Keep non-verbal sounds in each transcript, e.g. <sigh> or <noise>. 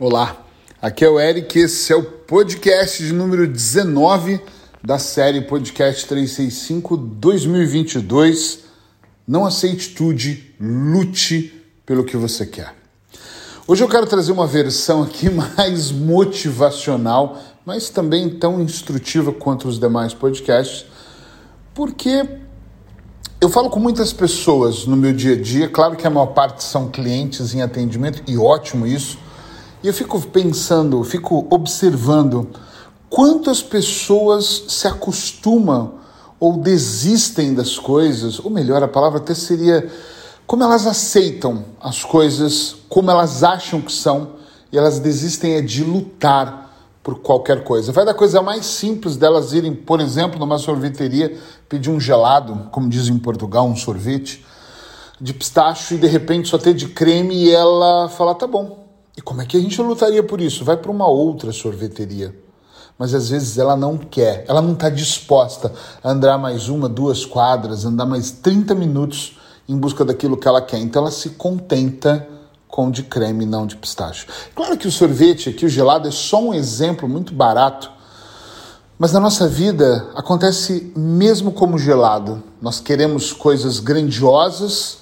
Olá, aqui é o Eric, esse é o podcast de número 19 da série Podcast 365 2022. Não aceite tudo, lute pelo que você quer. Hoje eu quero trazer uma versão aqui <laughs> mais motivacional, mas também tão instrutiva quanto os demais podcasts, porque eu falo com muitas pessoas no meu dia a dia, claro que a maior parte são clientes em atendimento, e ótimo isso e eu fico pensando, fico observando quantas pessoas se acostumam ou desistem das coisas, ou melhor, a palavra até seria como elas aceitam as coisas, como elas acham que são, e elas desistem é de lutar por qualquer coisa. Vai da coisa mais simples delas irem, por exemplo, numa sorveteria, pedir um gelado, como dizem em Portugal, um sorvete de pistache e de repente só ter de creme e ela fala: tá bom, e como é que a gente lutaria por isso? Vai para uma outra sorveteria. Mas às vezes ela não quer, ela não está disposta a andar mais uma, duas quadras, andar mais 30 minutos em busca daquilo que ela quer. Então ela se contenta com de creme, não de pistache. Claro que o sorvete aqui, o gelado, é só um exemplo muito barato, mas na nossa vida acontece mesmo como gelado. Nós queremos coisas grandiosas,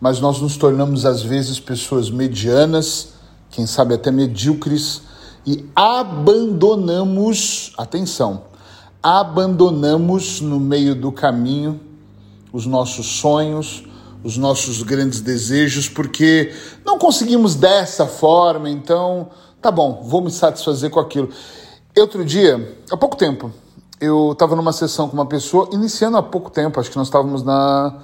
mas nós nos tornamos às vezes pessoas medianas quem sabe até medíocres, e abandonamos, atenção, abandonamos no meio do caminho os nossos sonhos, os nossos grandes desejos, porque não conseguimos dessa forma, então tá bom, vou me satisfazer com aquilo. Outro dia, há pouco tempo, eu estava numa sessão com uma pessoa, iniciando há pouco tempo, acho que nós estávamos na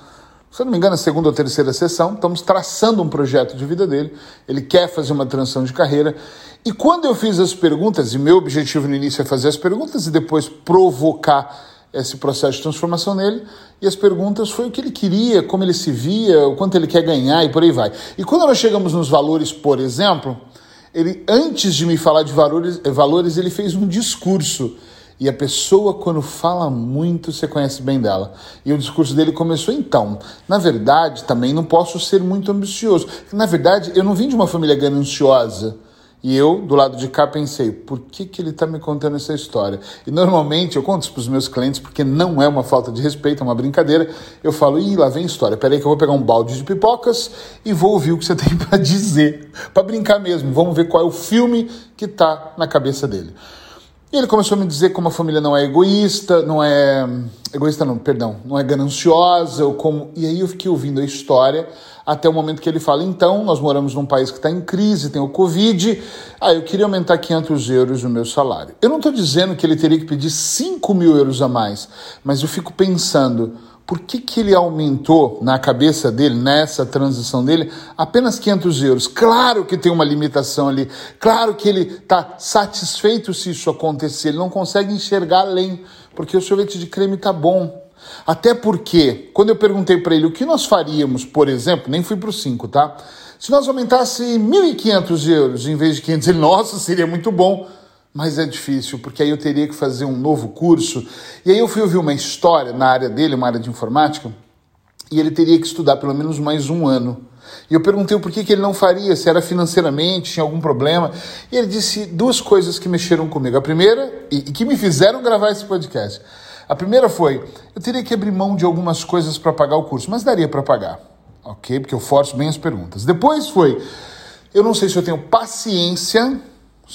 se não me engano, a segunda ou terceira sessão, estamos traçando um projeto de vida dele, ele quer fazer uma transição de carreira. E quando eu fiz as perguntas, e meu objetivo no início é fazer as perguntas e depois provocar esse processo de transformação nele, e as perguntas foi o que ele queria, como ele se via, o quanto ele quer ganhar e por aí vai. E quando nós chegamos nos valores, por exemplo, ele antes de me falar de valores, valores ele fez um discurso e a pessoa, quando fala muito, você conhece bem dela. E o discurso dele começou então. Na verdade, também não posso ser muito ambicioso. Na verdade, eu não vim de uma família gananciosa. E eu, do lado de cá, pensei, por que, que ele está me contando essa história? E normalmente eu conto isso para os meus clientes, porque não é uma falta de respeito, é uma brincadeira. Eu falo, ih, lá vem história. Peraí que eu vou pegar um balde de pipocas e vou ouvir o que você tem <laughs> para dizer. Para brincar mesmo. Vamos ver qual é o filme que está na cabeça dele. Ele começou a me dizer como a família não é egoísta, não é. Egoísta não, perdão, não é gananciosa, ou como. E aí eu fiquei ouvindo a história até o momento que ele fala: então, nós moramos num país que está em crise, tem o Covid, ah, eu queria aumentar 500 euros o meu salário. Eu não estou dizendo que ele teria que pedir 5 mil euros a mais, mas eu fico pensando por que, que ele aumentou na cabeça dele, nessa transição dele, apenas 500 euros? Claro que tem uma limitação ali, claro que ele está satisfeito se isso acontecer, ele não consegue enxergar além, porque o sorvete de creme está bom. Até porque, quando eu perguntei para ele o que nós faríamos, por exemplo, nem fui para os 5, tá? Se nós aumentasse 1.500 euros em vez de 500, ele, nossa, seria muito bom mas é difícil, porque aí eu teria que fazer um novo curso. E aí eu fui ouvir uma história na área dele, uma área de informática, e ele teria que estudar pelo menos mais um ano. E eu perguntei por que, que ele não faria, se era financeiramente, tinha algum problema. E ele disse duas coisas que mexeram comigo. A primeira, e, e que me fizeram gravar esse podcast. A primeira foi: eu teria que abrir mão de algumas coisas para pagar o curso, mas daria para pagar, ok? Porque eu forço bem as perguntas. Depois foi: eu não sei se eu tenho paciência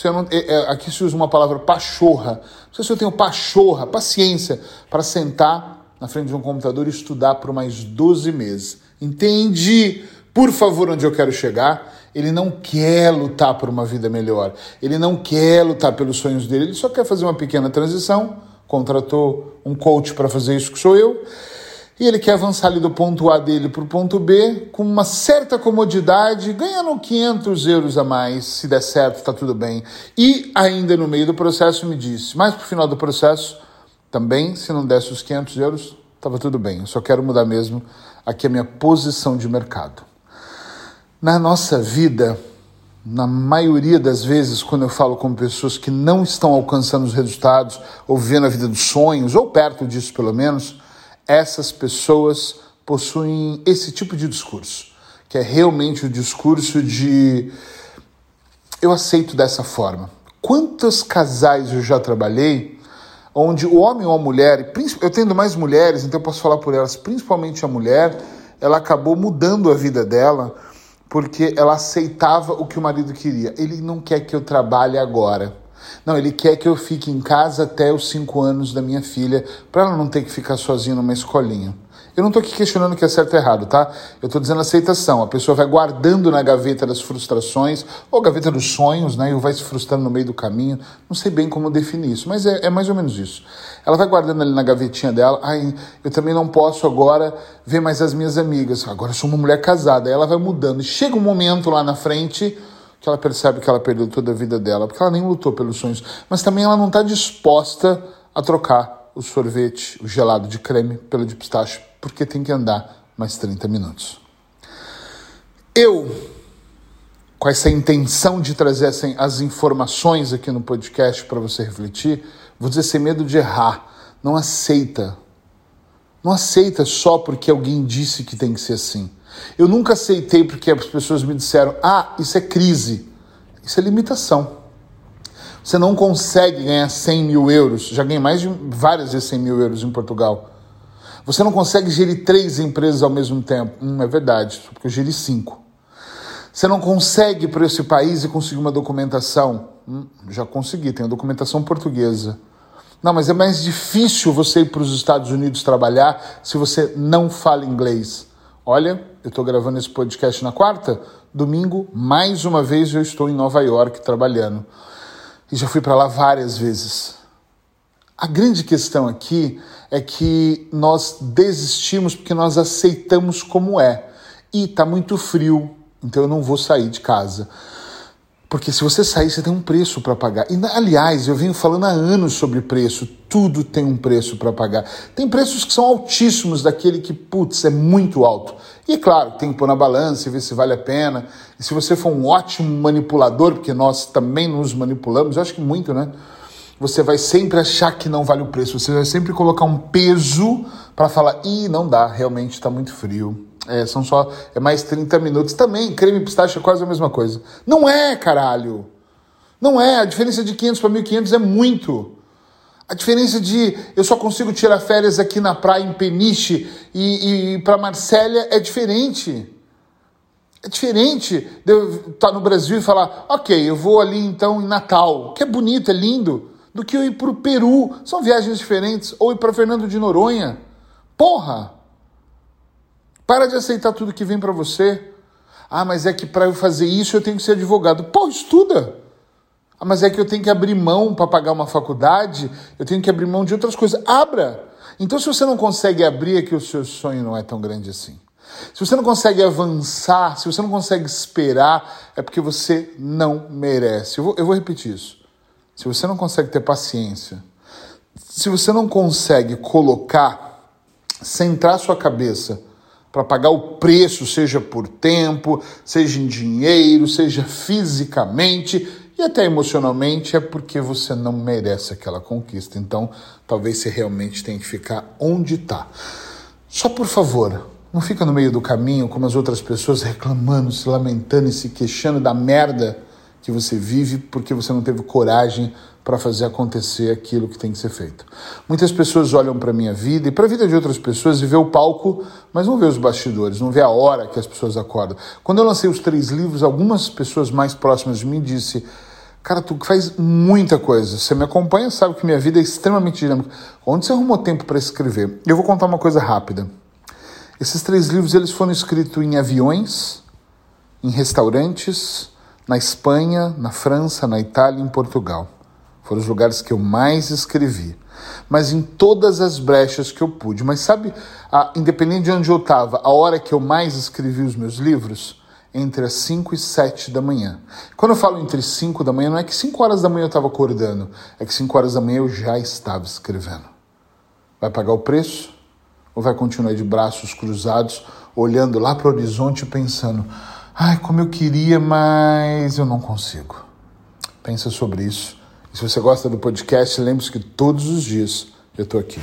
não, é, é, aqui se usa uma palavra pachorra. Não sei se eu tenho pachorra, paciência, para sentar na frente de um computador e estudar por mais 12 meses. Entende, por favor, onde eu quero chegar? Ele não quer lutar por uma vida melhor. Ele não quer lutar pelos sonhos dele. Ele só quer fazer uma pequena transição. Contratou um coach para fazer isso que sou eu e ele quer avançar ali do ponto A dele para o ponto B com uma certa comodidade, ganhando 500 euros a mais, se der certo, está tudo bem. E ainda no meio do processo me disse, mais para o final do processo, também, se não desse os 500 euros, estava tudo bem. Eu só quero mudar mesmo aqui a minha posição de mercado. Na nossa vida, na maioria das vezes, quando eu falo com pessoas que não estão alcançando os resultados, ou vivendo a vida dos sonhos, ou perto disso pelo menos, essas pessoas possuem esse tipo de discurso, que é realmente o discurso de eu aceito dessa forma. Quantos casais eu já trabalhei onde o homem ou a mulher, eu tendo mais mulheres, então eu posso falar por elas, principalmente a mulher, ela acabou mudando a vida dela porque ela aceitava o que o marido queria. Ele não quer que eu trabalhe agora. Não, ele quer que eu fique em casa até os cinco anos da minha filha, para ela não ter que ficar sozinha numa escolinha. Eu não estou aqui questionando o que é certo ou errado, tá? Eu estou dizendo aceitação. A pessoa vai guardando na gaveta das frustrações, ou gaveta dos sonhos, né? E vai se frustrando no meio do caminho. Não sei bem como definir isso, mas é, é mais ou menos isso. Ela vai guardando ali na gavetinha dela. Ai, eu também não posso agora ver mais as minhas amigas. Agora eu sou uma mulher casada. Aí ela vai mudando. Chega um momento lá na frente que ela percebe que ela perdeu toda a vida dela, porque ela nem lutou pelos sonhos. Mas também ela não está disposta a trocar o sorvete, o gelado de creme, pelo de pistache, porque tem que andar mais 30 minutos. Eu, com essa intenção de trazer as informações aqui no podcast para você refletir, vou dizer sem medo de errar. Não aceita. Não aceita só porque alguém disse que tem que ser assim. Eu nunca aceitei porque as pessoas me disseram: ah, isso é crise. Isso é limitação. Você não consegue ganhar 100 mil euros. Já ganhei mais de várias vezes 100 mil euros em Portugal. Você não consegue gerir três empresas ao mesmo tempo. Hum, é verdade, porque eu geri cinco. Você não consegue ir para esse país e conseguir uma documentação. Hum, já consegui, tenho documentação portuguesa. Não, mas é mais difícil você ir para os Estados Unidos trabalhar se você não fala inglês. Olha, eu estou gravando esse podcast na quarta, domingo, mais uma vez eu estou em Nova York trabalhando e já fui para lá várias vezes. A grande questão aqui é que nós desistimos porque nós aceitamos como é. E está muito frio, então eu não vou sair de casa. Porque se você sair, você tem um preço para pagar. E, aliás, eu venho falando há anos sobre preço. Tudo tem um preço para pagar. Tem preços que são altíssimos, daquele que, putz, é muito alto. E, claro, tem que pôr na balança e ver se vale a pena. E se você for um ótimo manipulador, porque nós também nos manipulamos, eu acho que muito, né? Você vai sempre achar que não vale o preço. Você vai sempre colocar um peso para falar, ih, não dá, realmente está muito frio é, são só é mais 30 minutos. Também, creme pistache é quase a mesma coisa. Não é, caralho! Não é. A diferença de 500 para 1.500 é muito. A diferença de eu só consigo tirar férias aqui na praia em Peniche e, e para Marsella é diferente. É diferente de eu estar tá no Brasil e falar, ok, eu vou ali então em Natal, que é bonito, é lindo, do que eu ir para o Peru. São viagens diferentes. Ou ir para Fernando de Noronha. Porra! Para de aceitar tudo que vem para você. Ah, mas é que para eu fazer isso eu tenho que ser advogado. Pô, estuda. Ah, mas é que eu tenho que abrir mão para pagar uma faculdade, eu tenho que abrir mão de outras coisas. Abra. Então, se você não consegue abrir, é que o seu sonho não é tão grande assim. Se você não consegue avançar, se você não consegue esperar, é porque você não merece. Eu vou, eu vou repetir isso. Se você não consegue ter paciência, se você não consegue colocar, centrar sua cabeça para pagar o preço, seja por tempo, seja em dinheiro, seja fisicamente e até emocionalmente, é porque você não merece aquela conquista. Então, talvez você realmente tenha que ficar onde está. Só por favor, não fica no meio do caminho como as outras pessoas reclamando, se lamentando e se queixando da merda que você vive porque você não teve coragem para fazer acontecer aquilo que tem que ser feito. Muitas pessoas olham para a minha vida e para a vida de outras pessoas e vê o palco, mas não vê os bastidores, não vê a hora que as pessoas acordam. Quando eu lancei os três livros, algumas pessoas mais próximas de mim disse: Cara, tu faz muita coisa. Você me acompanha, sabe que minha vida é extremamente dinâmica. Onde você arrumou tempo para escrever? Eu vou contar uma coisa rápida. Esses três livros eles foram escritos em aviões, em restaurantes, na Espanha, na França, na Itália em Portugal. Foram os lugares que eu mais escrevi. Mas em todas as brechas que eu pude. Mas sabe, a, independente de onde eu estava, a hora que eu mais escrevi os meus livros? Entre as 5 e 7 da manhã. Quando eu falo entre 5 da manhã, não é que 5 horas da manhã eu estava acordando, é que 5 horas da manhã eu já estava escrevendo. Vai pagar o preço? Ou vai continuar de braços cruzados, olhando lá para o horizonte pensando: ai, como eu queria, mas eu não consigo? Pensa sobre isso e se você gosta do podcast, lembre-se que todos os dias eu estou aqui.